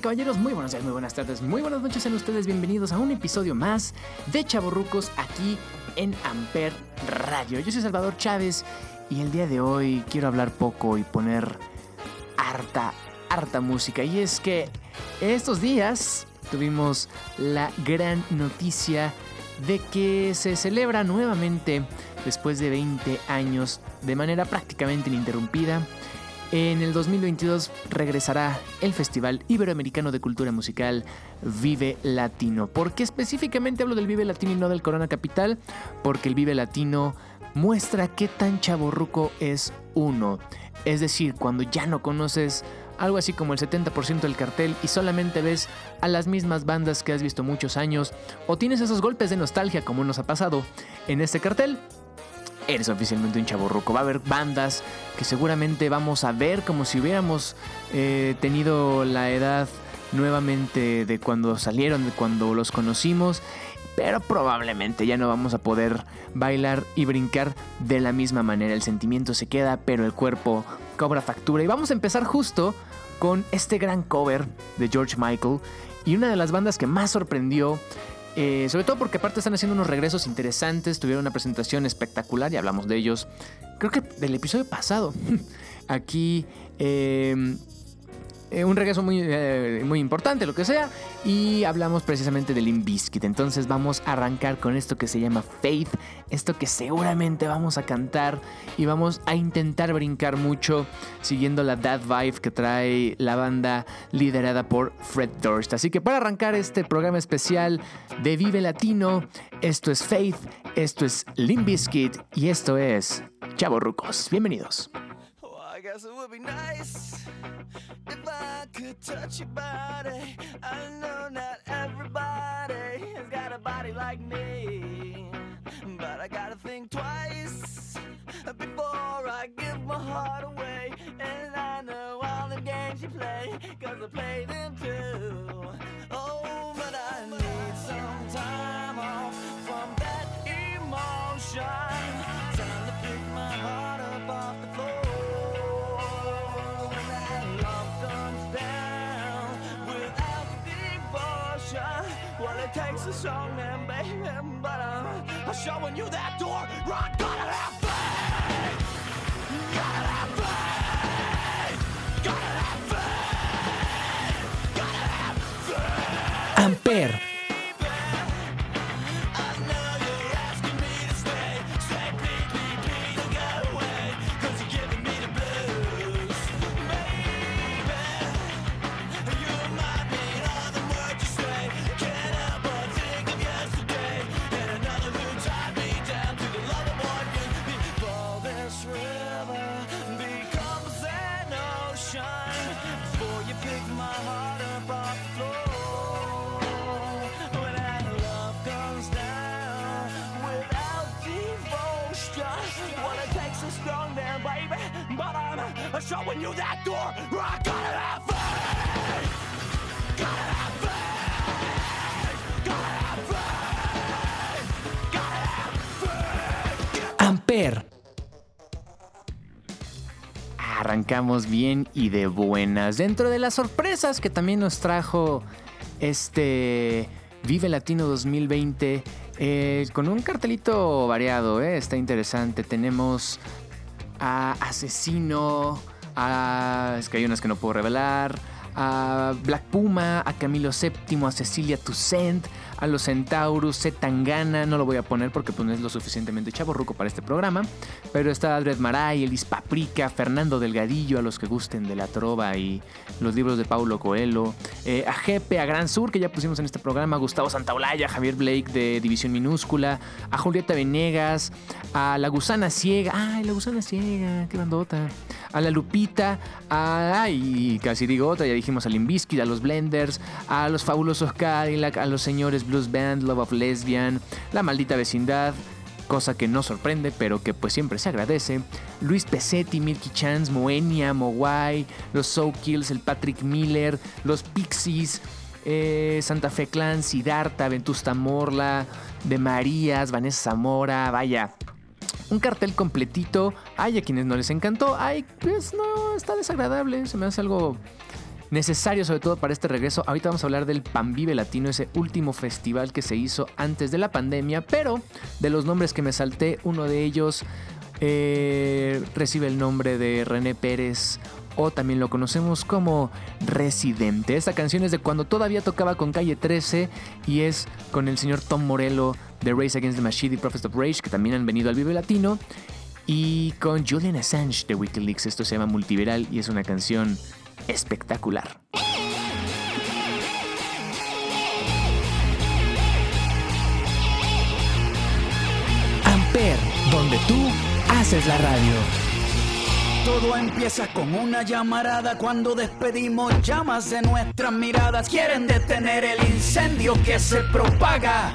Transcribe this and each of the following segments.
Caballeros, muy buenos días, muy buenas tardes, muy buenas noches en ustedes. Bienvenidos a un episodio más de Chaborrucos aquí en Amper Radio. Yo soy Salvador Chávez y el día de hoy quiero hablar poco y poner harta, harta música. Y es que estos días tuvimos la gran noticia de que se celebra nuevamente, después de 20 años, de manera prácticamente ininterrumpida, en el 2022 regresará el Festival Iberoamericano de Cultura Musical Vive Latino. ¿Por qué específicamente hablo del Vive Latino y no del Corona Capital? Porque el Vive Latino muestra qué tan chaborruco es uno. Es decir, cuando ya no conoces algo así como el 70% del cartel y solamente ves a las mismas bandas que has visto muchos años, o tienes esos golpes de nostalgia como nos ha pasado en este cartel, eres oficialmente un chaborruco. Va a haber bandas que seguramente vamos a ver como si hubiéramos eh, tenido la edad nuevamente de cuando salieron, de cuando los conocimos. Pero probablemente ya no vamos a poder bailar y brincar de la misma manera. El sentimiento se queda, pero el cuerpo cobra factura. Y vamos a empezar justo con este gran cover de George Michael. Y una de las bandas que más sorprendió eh, sobre todo porque aparte están haciendo unos regresos interesantes, tuvieron una presentación espectacular y hablamos de ellos, creo que del episodio pasado. Aquí eh, eh, un regreso muy, eh, muy importante, lo que sea. Y hablamos precisamente del Limp Entonces vamos a arrancar con esto que se llama Faith. Esto que seguramente vamos a cantar y vamos a intentar brincar mucho siguiendo la Dad Vibe que trae la banda liderada por Fred Durst. Así que para arrancar este programa especial de Vive Latino, esto es Faith, esto es Limp y esto es Chavo Rucos. Bienvenidos. Guess it would be nice if I could touch your body. I know not everybody has got a body like me, but I gotta think twice before I give my heart away. And I know all the games you play, cause I play them too. A song, man, baby, but uh, I'm showing you that door. Rock, gotta faith. Amper. Arrancamos bien y de buenas. Dentro de las sorpresas que también nos trajo este Vive Latino 2020. Eh, con un cartelito variado, eh, está interesante. Tenemos a Asesino, a, es que hay unas que no puedo revelar, a Black Puma, a Camilo VII, a Cecilia Toussaint, a los Centaurus, Zetangana, no lo voy a poner porque pues, no es lo suficientemente chaborruco para este programa, pero está Adred Maray, Elis Paprika, Fernando Delgadillo, a los que gusten de la trova y los libros de Paulo Coelho, eh, a Jepe, a Gran Sur, que ya pusimos en este programa, Gustavo Santaolalla, Javier Blake de División Minúscula, a Julieta Venegas, a La Gusana Ciega, ay, La Gusana Ciega, qué bandota, a La Lupita, a, ay, casi digo otra, ya dijimos a Limbiskit, a los Blenders, a los fabulosos Cadillac, a los señores Blues Band, Love of Lesbian, La Maldita Vecindad, cosa que no sorprende, pero que pues siempre se agradece. Luis Pesetti, Milky Chance, Moenia, Mowai, los Soul Kills, el Patrick Miller, los Pixies, eh, Santa Fe Clan, Siddhartha, Ventusta Morla, De Marías, Vanessa Zamora, vaya. Un cartel completito. Hay a quienes no les encantó. Hay, pues no, está desagradable. Se me hace algo necesario sobre todo para este regreso. Ahorita vamos a hablar del Panvive Latino, ese último festival que se hizo antes de la pandemia, pero de los nombres que me salté, uno de ellos eh, recibe el nombre de René Pérez o también lo conocemos como Residente. Esta canción es de cuando todavía tocaba con Calle 13 y es con el señor Tom Morello de Race Against the Machine y Prophet of Rage, que también han venido al Vive Latino, y con Julian Assange de Wikileaks. Esto se llama Multiveral y es una canción espectacular. Amper, donde tú haces la radio. Todo empieza con una llamarada cuando despedimos llamas de nuestras miradas. Quieren detener el incendio que se propaga,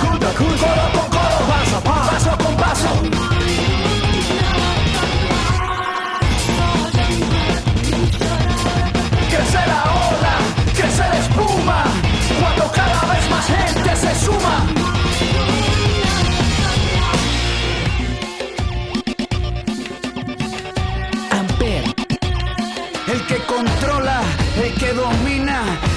Cura, cura, coro con coro, paso a paso, paso con paso. Crece la ola, crece la espuma, cuando cada vez más gente se suma. El que controla, el que domina,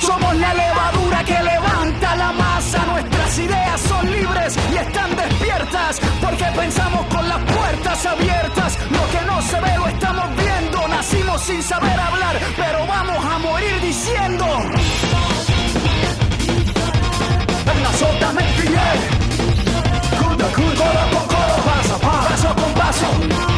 Somos la levadura que levanta la masa. Nuestras ideas son libres y están despiertas. Porque pensamos con las puertas abiertas. Lo que no se ve lo estamos viendo. Nacimos sin saber hablar, pero vamos a morir diciendo. Cura, cura, coro con paso a paso, paso con paso.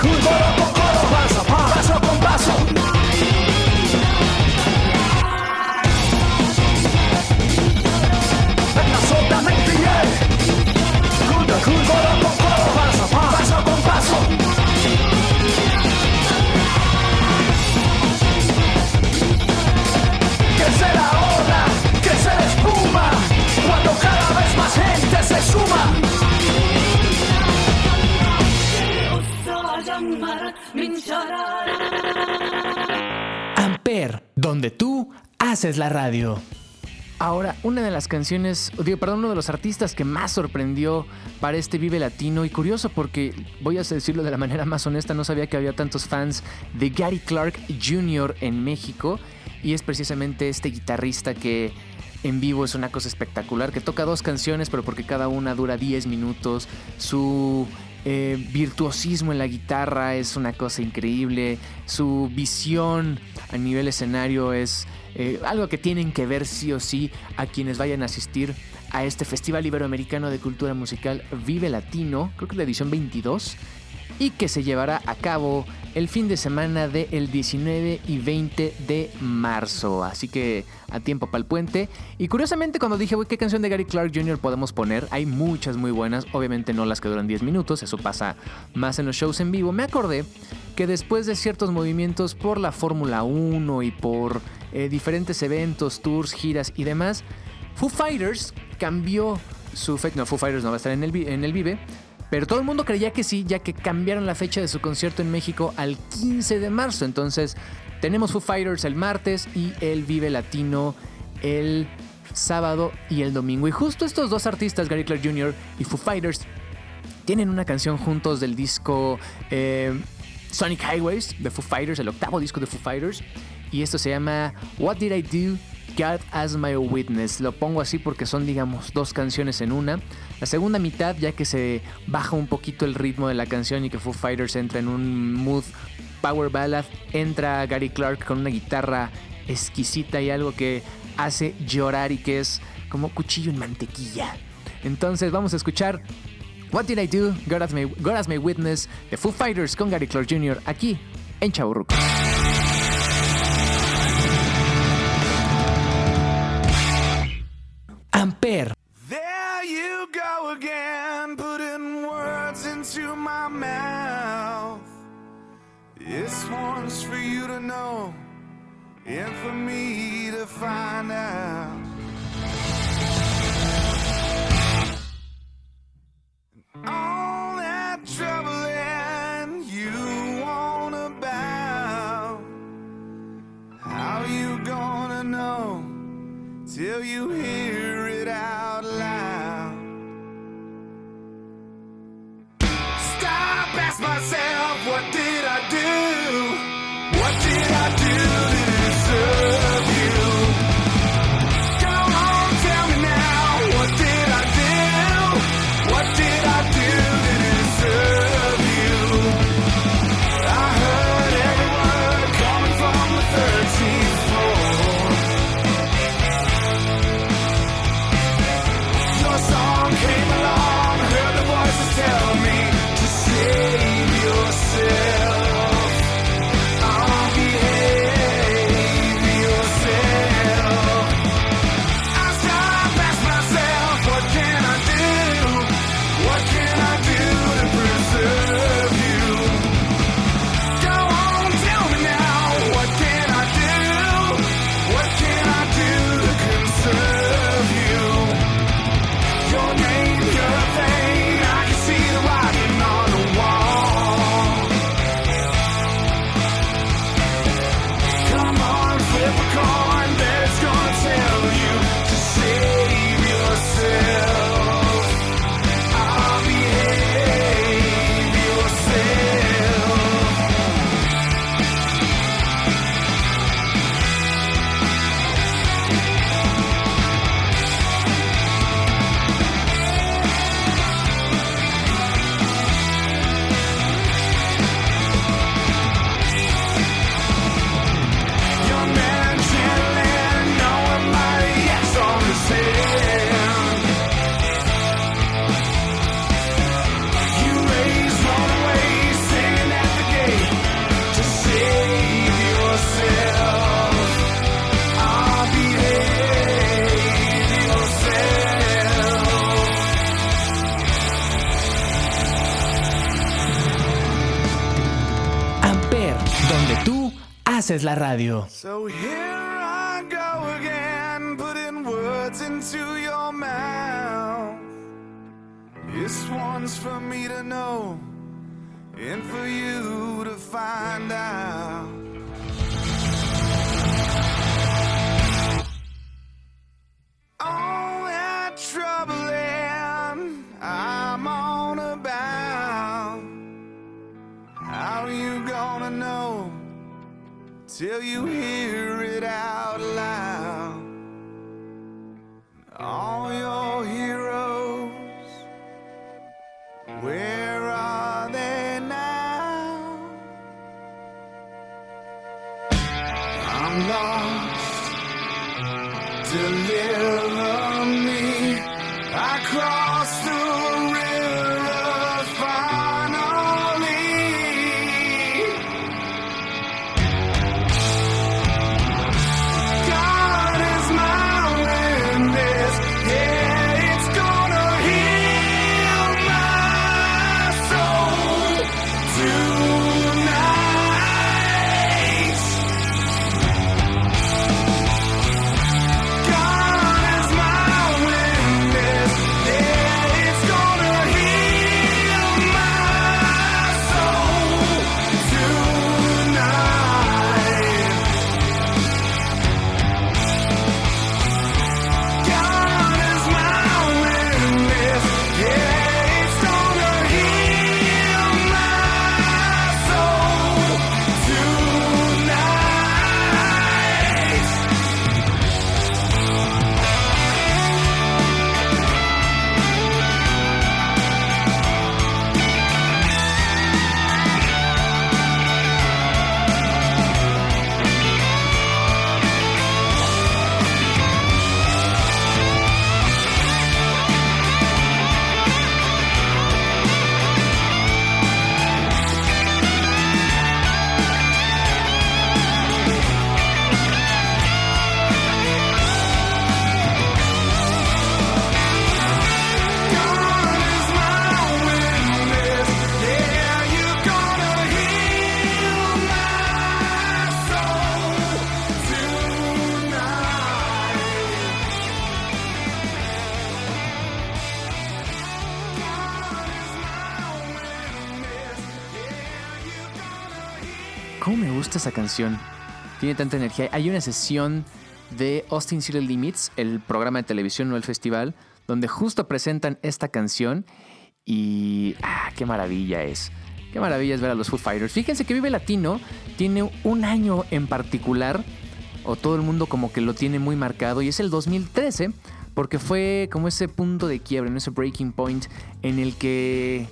juntos, paso a paso, paso con paso. Absolutamente bien. Junto, junto, paso a paso, paso con paso. Crece la ola, crece la espuma, cuando cada vez más gente se suma. Donde tú haces la radio. Ahora, una de las canciones, digo, perdón, uno de los artistas que más sorprendió para este Vive Latino y curioso porque, voy a decirlo de la manera más honesta, no sabía que había tantos fans de Gary Clark Jr. en México y es precisamente este guitarrista que en vivo es una cosa espectacular, que toca dos canciones pero porque cada una dura 10 minutos, su eh, virtuosismo en la guitarra es una cosa increíble, su visión a nivel escenario es eh, algo que tienen que ver sí o sí a quienes vayan a asistir a este Festival Iberoamericano de Cultura Musical Vive Latino, creo que la edición 22, y que se llevará a cabo el fin de semana del 19 y 20 de marzo. Así que a tiempo para el puente. Y curiosamente cuando dije, ¿qué canción de Gary Clark Jr. podemos poner? Hay muchas muy buenas, obviamente no las que duran 10 minutos, eso pasa más en los shows en vivo. Me acordé que después de ciertos movimientos por la Fórmula 1 y por eh, diferentes eventos, tours, giras y demás, Foo Fighters cambió su fecha. No, Foo Fighters no va a estar en el, en el Vive. Pero todo el mundo creía que sí, ya que cambiaron la fecha de su concierto en México al 15 de marzo. Entonces, tenemos Foo Fighters el martes y el Vive Latino el sábado y el domingo. Y justo estos dos artistas, Gary Clark Jr. y Foo Fighters, tienen una canción juntos del disco eh, Sonic Highways de Foo Fighters, el octavo disco de Foo Fighters. Y esto se llama What Did I Do? God as My Witness. Lo pongo así porque son, digamos, dos canciones en una. La segunda mitad, ya que se baja un poquito el ritmo de la canción y que Foo Fighters entra en un mood power ballad, entra Gary Clark con una guitarra exquisita y algo que hace llorar y que es como cuchillo en mantequilla. Entonces vamos a escuchar What Did I Do? God as My, Witness de Foo Fighters con Gary Clark Jr. aquí en Chaburruco. For you to know and for me to find out. All that troubling you want about. How you gonna know till you hear haces la radio. Till you hear it out loud. All your heroes, where are they now? I'm lost. Esa canción? Tiene tanta energía. Hay una sesión de Austin City Limits, el programa de televisión, no el festival, donde justo presentan esta canción y... ¡Ah, qué maravilla es! Qué maravilla es ver a los Foo Fighters. Fíjense que Vive Latino tiene un año en particular, o todo el mundo como que lo tiene muy marcado, y es el 2013, porque fue como ese punto de quiebre, ¿no? ese breaking point en el que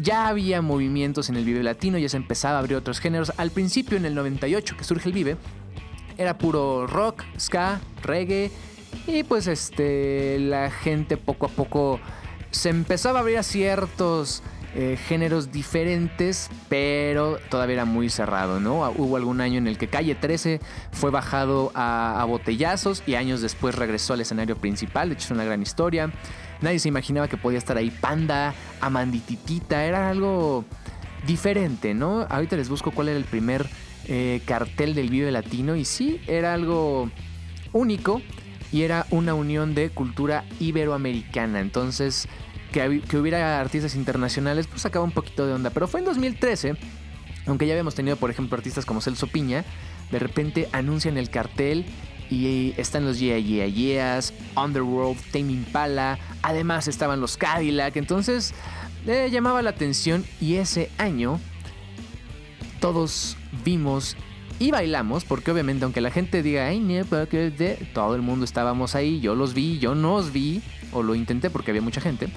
ya había movimientos en el Vive Latino, ya se empezaba a abrir otros géneros. Al principio, en el 98, que surge el Vive, era puro rock, ska, reggae. Y pues este, la gente poco a poco se empezaba a abrir a ciertos eh, géneros diferentes, pero todavía era muy cerrado, ¿no? Hubo algún año en el que Calle 13 fue bajado a, a botellazos y años después regresó al escenario principal. De hecho, es una gran historia. Nadie se imaginaba que podía estar ahí Panda, Amandititita, era algo diferente, ¿no? Ahorita les busco cuál era el primer eh, cartel del Vive Latino y sí, era algo único y era una unión de cultura iberoamericana. Entonces, que, que hubiera artistas internacionales, pues sacaba un poquito de onda. Pero fue en 2013, aunque ya habíamos tenido, por ejemplo, artistas como Celso Piña, de repente anuncian el cartel y están los Yeah Yeah Yeahs, Underworld, Tame Impala, además estaban los Cadillac, entonces llamaba la atención y ese año todos vimos y bailamos, porque obviamente aunque la gente diga, ay, no, porque de-", todo el mundo estábamos ahí, yo los vi, yo nos vi, o lo intenté porque había mucha gente,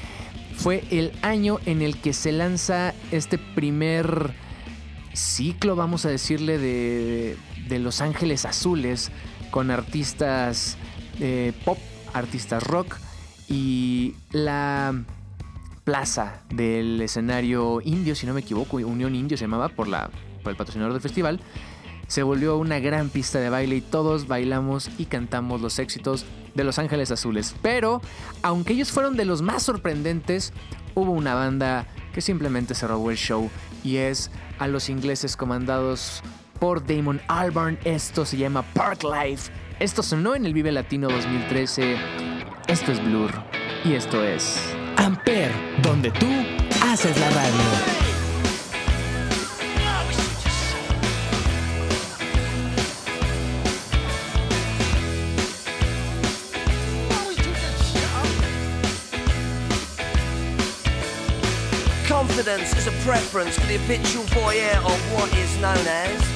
fue el año en el que se lanza este primer ciclo, vamos a decirle, de, de Los Ángeles Azules, con artistas eh, pop, artistas rock, y la plaza del escenario indio, si no me equivoco, Unión Indio se llamaba por, la, por el patrocinador del festival, se volvió una gran pista de baile y todos bailamos y cantamos los éxitos de Los Ángeles Azules. Pero, aunque ellos fueron de los más sorprendentes, hubo una banda que simplemente se robó el show y es a los ingleses comandados por Damon Albarn. Esto se llama Park Life. Esto sonó en el Vive Latino 2013. Esto es Blur y esto es Amper, donde tú haces la radio. Confidence is a preference for the habitual voyeur of what is known as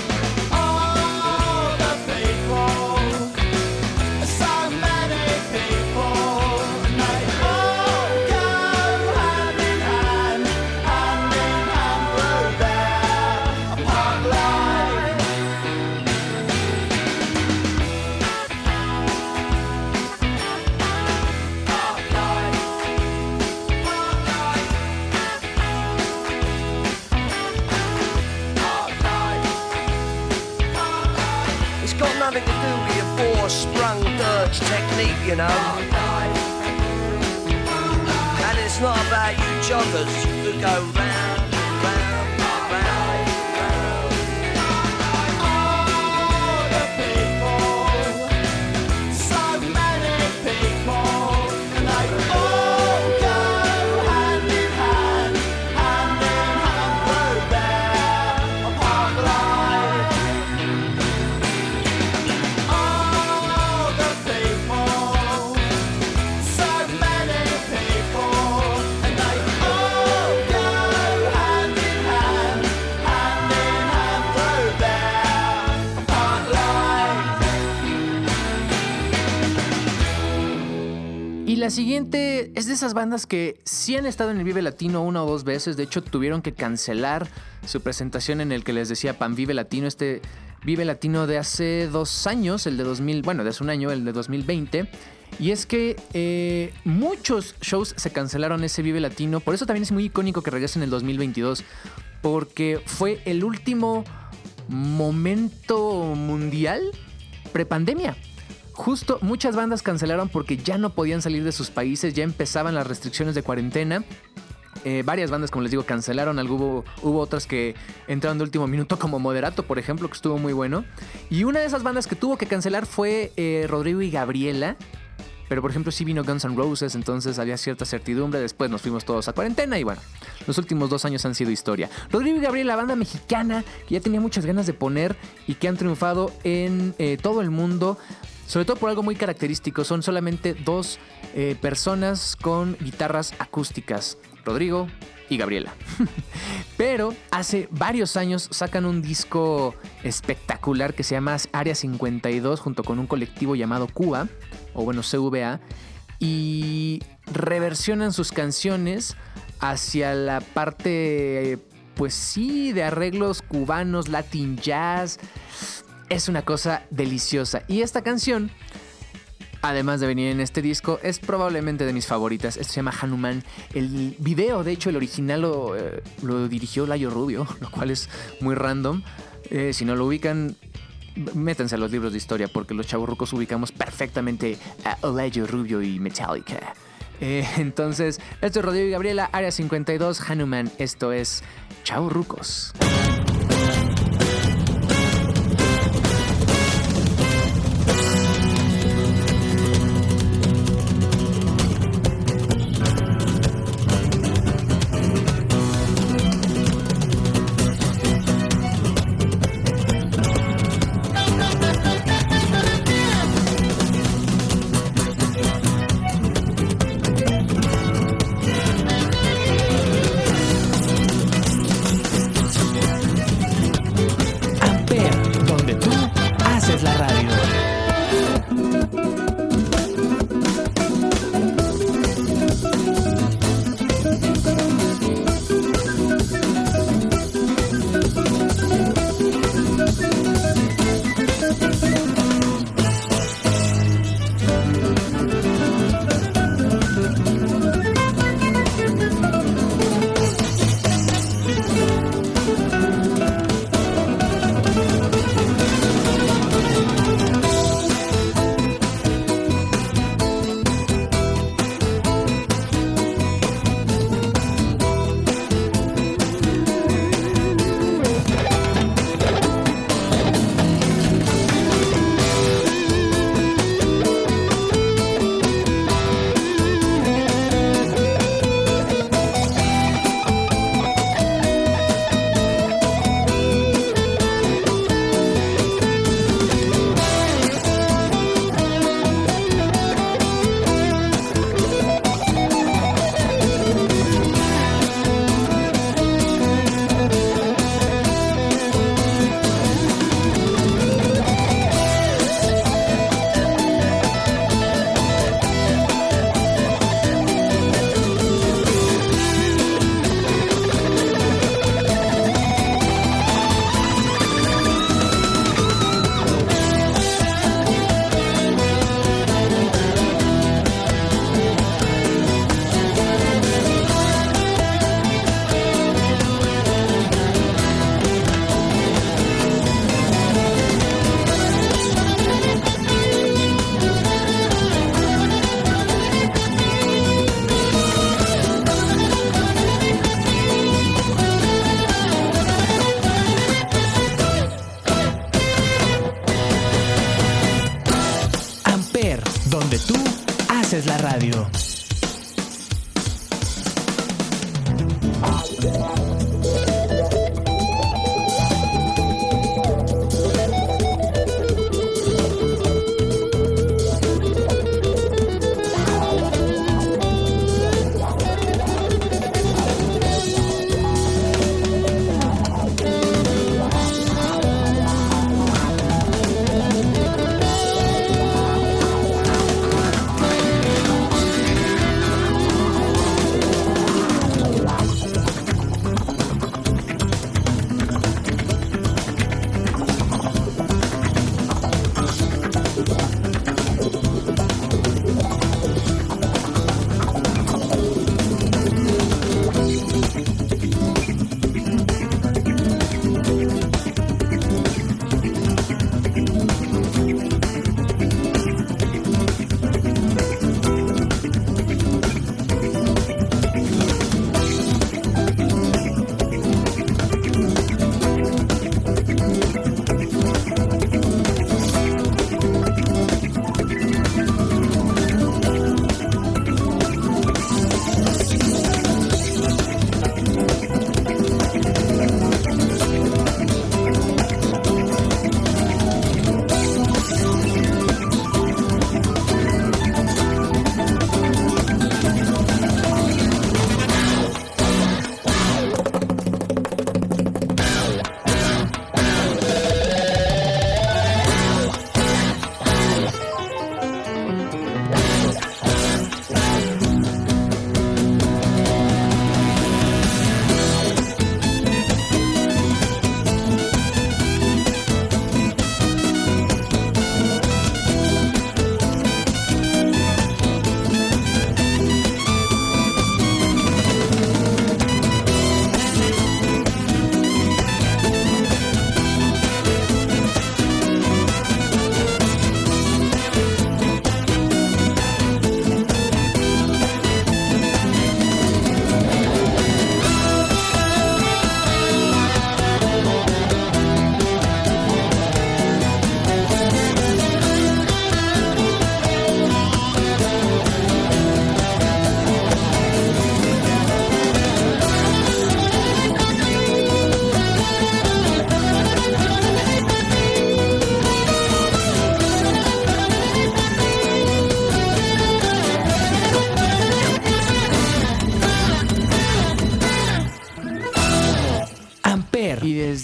You know. And it's not about you joggers who go round, siguiente es de esas bandas que sí han estado en el Vive Latino una o dos veces. De hecho, tuvieron que cancelar su presentación en el que les decía Pan Vive Latino. Este Vive Latino de hace dos años, el de 2000, bueno, de hace un año, el de 2020. Y es que eh, muchos shows se cancelaron ese Vive Latino. Por eso también es muy icónico que regrese en el 2022. Porque fue el último momento mundial prepandemia. Justo muchas bandas cancelaron porque ya no podían salir de sus países, ya empezaban las restricciones de cuarentena. Eh, varias bandas, como les digo, cancelaron. Algo hubo, hubo otras que entraron de último minuto, como Moderato, por ejemplo, que estuvo muy bueno. Y una de esas bandas que tuvo que cancelar fue eh, Rodrigo y Gabriela. Pero por ejemplo sí vino Guns N' Roses, entonces había cierta certidumbre. Después nos fuimos todos a cuarentena y bueno, los últimos dos años han sido historia. Rodrigo y Gabriel, la banda mexicana que ya tenía muchas ganas de poner y que han triunfado en eh, todo el mundo. Sobre todo por algo muy característico, son solamente dos eh, personas con guitarras acústicas, Rodrigo y Gabriela. Pero hace varios años sacan un disco espectacular que se llama Área 52 junto con un colectivo llamado Cuba, o bueno, CVA, y reversionan sus canciones hacia la parte, pues sí, de arreglos cubanos, latin jazz. Es una cosa deliciosa. Y esta canción además de venir en este disco, es probablemente de mis favoritas. Esto se llama Hanuman. El video, de hecho, el original lo, eh, lo dirigió Layo Rubio, lo cual es muy random. Eh, si no lo ubican, métanse a los libros de historia, porque los chaburrucos ubicamos perfectamente a Layo Rubio y Metallica. Eh, entonces, esto es Rodrigo y Gabriela, Área 52, Hanuman. Esto es Chaburrucos. Y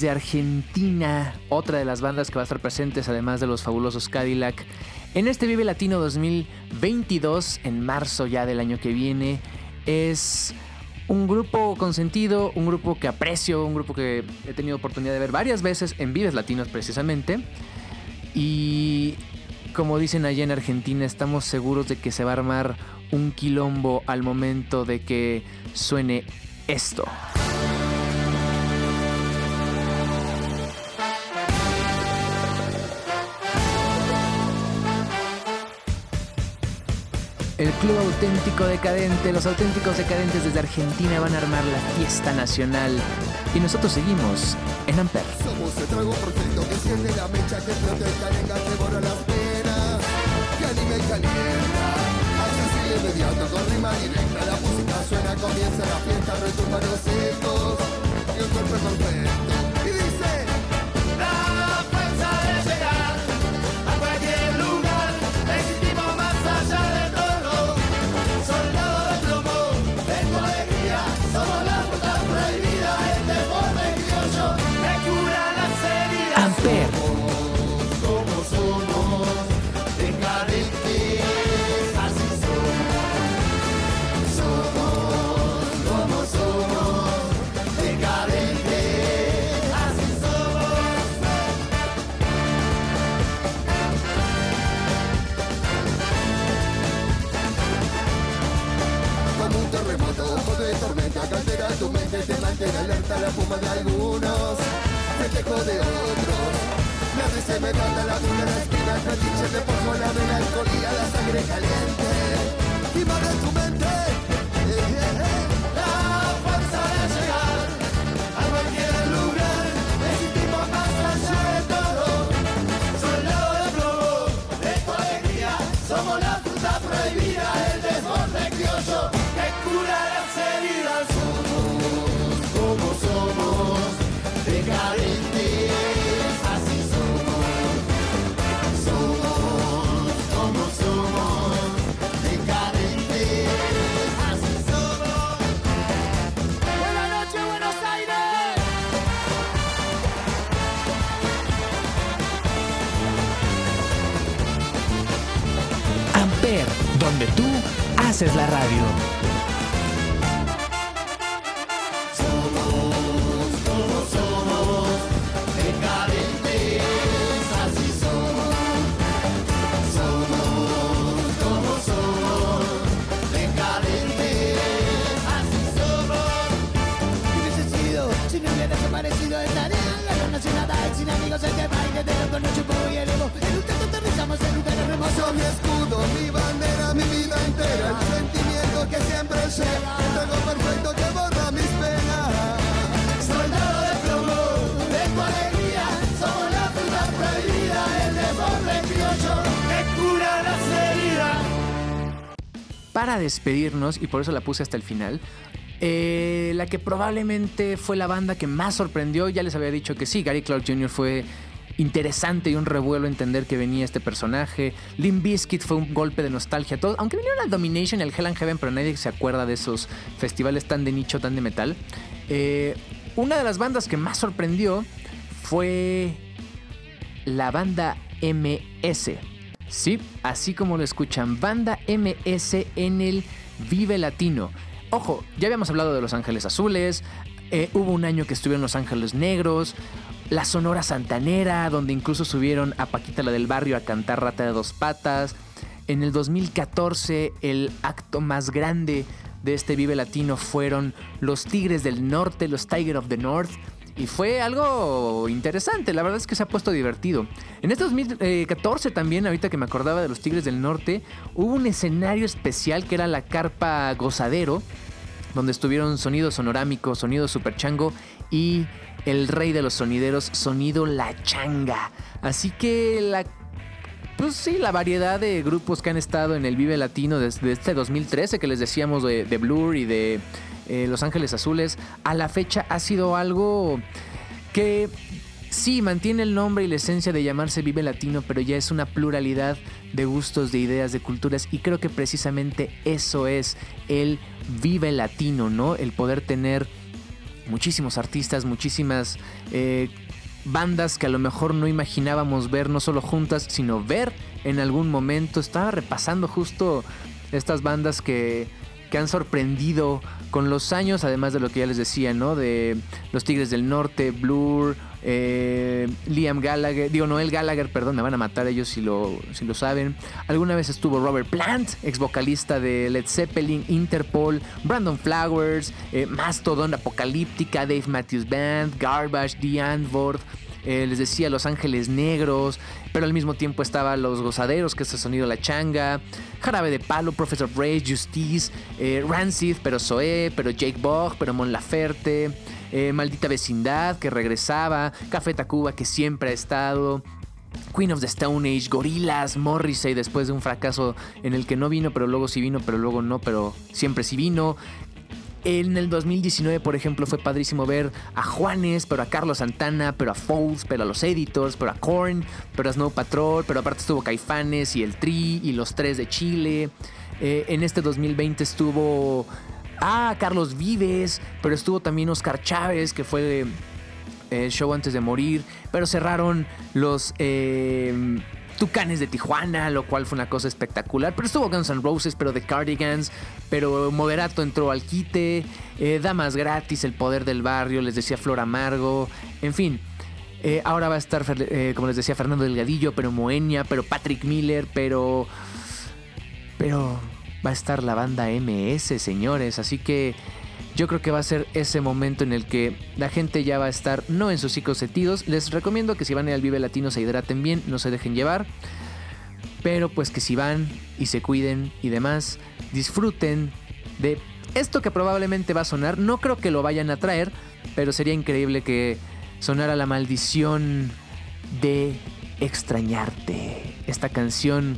Argentina, otra de las bandas que va a estar presentes, además de los fabulosos Cadillac, en este Vive Latino 2022, en marzo ya del año que viene, es un grupo consentido, un grupo que aprecio, un grupo que he tenido oportunidad de ver varias veces en Vives Latinos precisamente. Y como dicen allá en Argentina, estamos seguros de que se va a armar un quilombo al momento de que suene esto. El Club Auténtico Decadente, los auténticos decadentes desde Argentina van a armar la fiesta nacional y nosotros seguimos en Amper. Somos el trago perfecto que enciende la mecha que protesta, venga, que borra las penas, que anima y calienta. Accesible inmediato con rima directa, la música suena, comienza la fiesta, retumban los ecos y un cuerpo perfecto. Tu mente, te mantiene alerta la fuma de algunos, festejo de otros. Risa y me mata la en la esquina, el fetiche de poco, la melancolía, la sangre caliente. Y de tu mente. Haces la radio. ¿Qué hubiese sido si no hubiera desaparecido luna sin nada y sin amigos que baile de loco no chupo y elevo en un tanto aterrizamos en lugares remotos mi escudo, mi Para despedirnos, y por eso la puse hasta el final, eh, la que probablemente fue la banda que más sorprendió, ya les había dicho que sí, Gary Clark Jr. fue interesante y un revuelo entender que venía este personaje. Limp Bizkit fue un golpe de nostalgia. Todo, aunque vinieron al Domination y al Hell and Heaven, pero nadie se acuerda de esos festivales tan de nicho, tan de metal. Eh, una de las bandas que más sorprendió fue la banda MS. Sí, así como lo escuchan, banda MS en el Vive Latino. Ojo, ya habíamos hablado de Los Ángeles Azules, eh, hubo un año que estuvieron Los Ángeles Negros, la Sonora Santanera, donde incluso subieron a Paquita la del Barrio a cantar Rata de Dos Patas. En el 2014, el acto más grande de este Vive Latino fueron los Tigres del Norte, los Tiger of the North. Y fue algo interesante, la verdad es que se ha puesto divertido. En este 2014 también, ahorita que me acordaba de los Tigres del Norte, hubo un escenario especial que era la carpa Gozadero, donde estuvieron sonido sonorámico, sonido superchango y el rey de los sonideros, sonido La Changa. Así que la pues sí, la variedad de grupos que han estado en el Vive Latino desde este 2013 que les decíamos de, Blur y de eh, Los Ángeles Azules, a la fecha ha sido algo que sí mantiene el nombre y la esencia de llamarse Vive Latino, pero ya es una pluralidad de gustos, de ideas, de culturas y creo que precisamente eso es el Vive Latino, ¿no? El poder tener muchísimos artistas, muchísimas eh, bandas que a lo mejor no imaginábamos ver no solo juntas, sino ver en algún momento. Estaba repasando justo estas bandas que, que han sorprendido con los años, además de lo que ya les decía, ¿no? De los Tigres del Norte, Blur, eh, Liam Gallagher, digo Noel Gallagher, perdón, me van a matar ellos si lo, si lo saben. Alguna vez estuvo Robert Plant, ex vocalista de Led Zeppelin, Interpol, Brandon Flowers, eh, Mastodon, Apocalíptica, Dave Matthews Band, Garbage, The Antwoord. eh, les decía Los Ángeles Negros, pero al mismo tiempo estaba Los Gozaderos, que es el sonido La Changa, Jarabe de Palo, Professor Ray, Justice, Rancid, pero Zoé, pero Jake Bogg, pero Mon Laferte, eh, Maldita Vecindad, que regresaba, Café Tacuba, que siempre ha estado. Queen of the Stone Age, Gorillaz, Morrissey después de un fracaso en el que no vino, pero luego sí vino, pero luego no, pero siempre sí vino. En el 2019, por ejemplo, fue padrísimo ver a Juanes, pero a Carlos Santana, pero a Foles, pero a los Editors, pero a Korn, pero a Snow Patrol, pero aparte estuvo Caifanes y el Tri y los tres de Chile. Eh, en este 2020 estuvo ah, Carlos Vives, pero estuvo también Oscar Chávez, que fue el show antes de morir, pero cerraron los eh, Tucanes de Tijuana, lo cual fue una cosa espectacular. Pero estuvo Guns N' Roses, pero The Cardigans, pero Moderato entró al quite, eh, Damas Gratis, El Poder del Barrio, les decía Flor Amargo, en fin. Eh, ahora va a estar, eh, como les decía, Fernando Delgadillo, pero Moenia, pero Patrick Miller, pero... Pero va a estar la banda MS, señores. Así que yo creo que va a ser ese momento en el que la gente ya va a estar no en sus hocicos sentidos. Les recomiendo que si van al Vive Latino se hidraten bien, no se dejen llevar. Pero pues que si van y se cuiden y demás, disfruten de esto que probablemente va a sonar. No creo que lo vayan a traer, pero sería increíble que sonara la maldición de extrañarte. Esta canción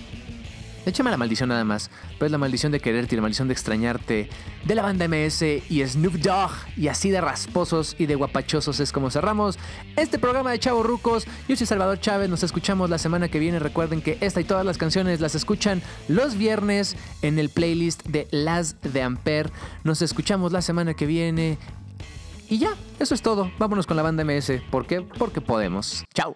Échame la maldición nada más, pero es la maldición de quererte y la maldición de extrañarte de la banda MS y Snoop Dogg y así de rasposos y de guapachosos es como cerramos este programa de Chavo Rucos. Yo soy Salvador Chávez, nos escuchamos la semana que viene. Recuerden que esta y todas las canciones las escuchan los viernes en el playlist de Las de Ampere. Nos escuchamos la semana que viene. Y ya, eso es todo. Vámonos con la banda MS. ¿Por qué? Porque podemos. Chao.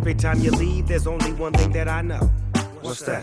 Every time you leave, there's only one thing that I know. What's that?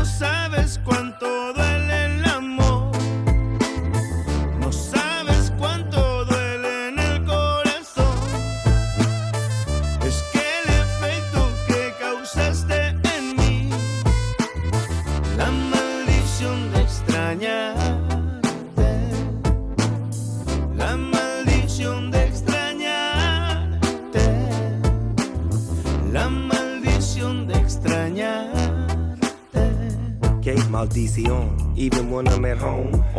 no sabes cuánto Even when I'm at home,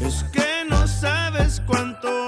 Es que no sabes cuánto